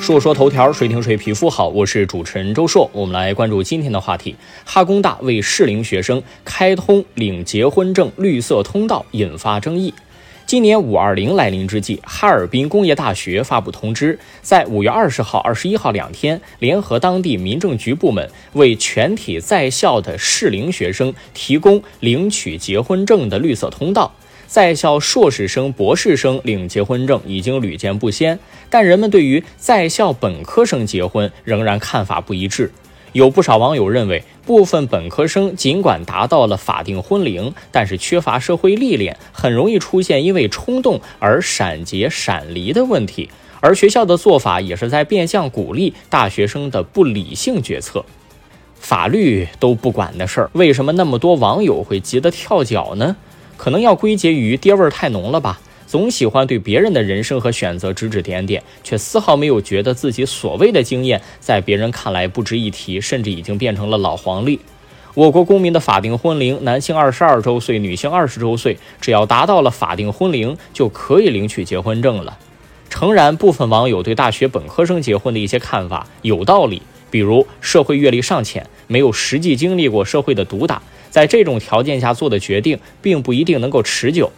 说说头条，谁听谁皮肤好。我是主持人周硕，我们来关注今天的话题。哈工大为适龄学生开通领结婚证绿色通道，引发争议。今年五二零来临之际，哈尔滨工业大学发布通知，在五月二十号、二十一号两天，联合当地民政局部门，为全体在校的适龄学生提供领取结婚证的绿色通道。在校硕士生、博士生领结婚证已经屡见不鲜，但人们对于在校本科生结婚仍然看法不一致。有不少网友认为，部分本科生尽管达到了法定婚龄，但是缺乏社会历练，很容易出现因为冲动而闪结闪离的问题。而学校的做法也是在变相鼓励大学生的不理性决策。法律都不管的事儿，为什么那么多网友会急得跳脚呢？可能要归结于爹味儿太浓了吧，总喜欢对别人的人生和选择指指点点，却丝毫没有觉得自己所谓的经验在别人看来不值一提，甚至已经变成了老黄历。我国公民的法定婚龄，男性二十二周岁，女性二十周岁，只要达到了法定婚龄，就可以领取结婚证了。诚然，部分网友对大学本科生结婚的一些看法有道理，比如社会阅历尚浅，没有实际经历过社会的毒打。在这种条件下做的决定，并不一定能够持久。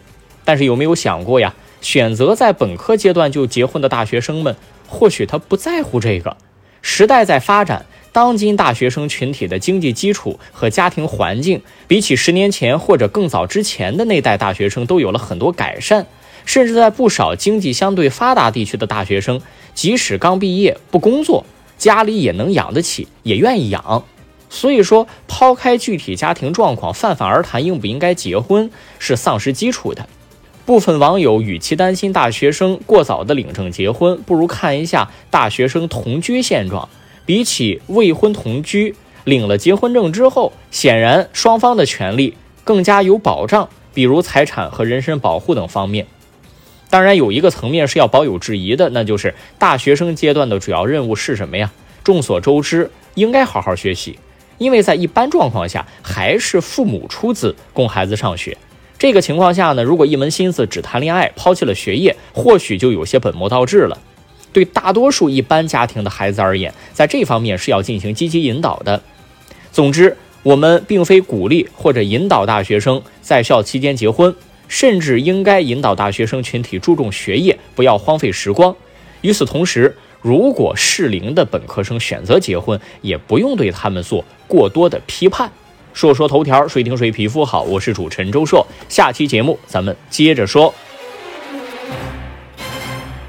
但是有没有想过呀？选择在本科阶段就结婚的大学生们，或许他不在乎这个。时代在发展，当今大学生群体的经济基础和家庭环境，比起十年前或者更早之前的那代大学生，都有了很多改善。甚至在不少经济相对发达地区的大学生，即使刚毕业不工作，家里也能养得起，也愿意养。所以说，抛开具体家庭状况，泛泛而谈应不应该结婚是丧失基础的。部分网友与其担心大学生过早的领证结婚，不如看一下大学生同居现状。比起未婚同居，领了结婚证之后，显然双方的权利更加有保障，比如财产和人身保护等方面。当然，有一个层面是要保有质疑的，那就是大学生阶段的主要任务是什么呀？众所周知，应该好好学习。因为在一般状况下，还是父母出资供孩子上学。这个情况下呢，如果一门心思只谈恋爱，抛弃了学业，或许就有些本末倒置了。对大多数一般家庭的孩子而言，在这方面是要进行积极引导的。总之，我们并非鼓励或者引导大学生在校期间结婚，甚至应该引导大学生群体注重学业，不要荒废时光。与此同时，如果适龄的本科生选择结婚，也不用对他们做过多的批判。说说头条，谁听谁皮肤好，我是主持人周硕，下期节目咱们接着说。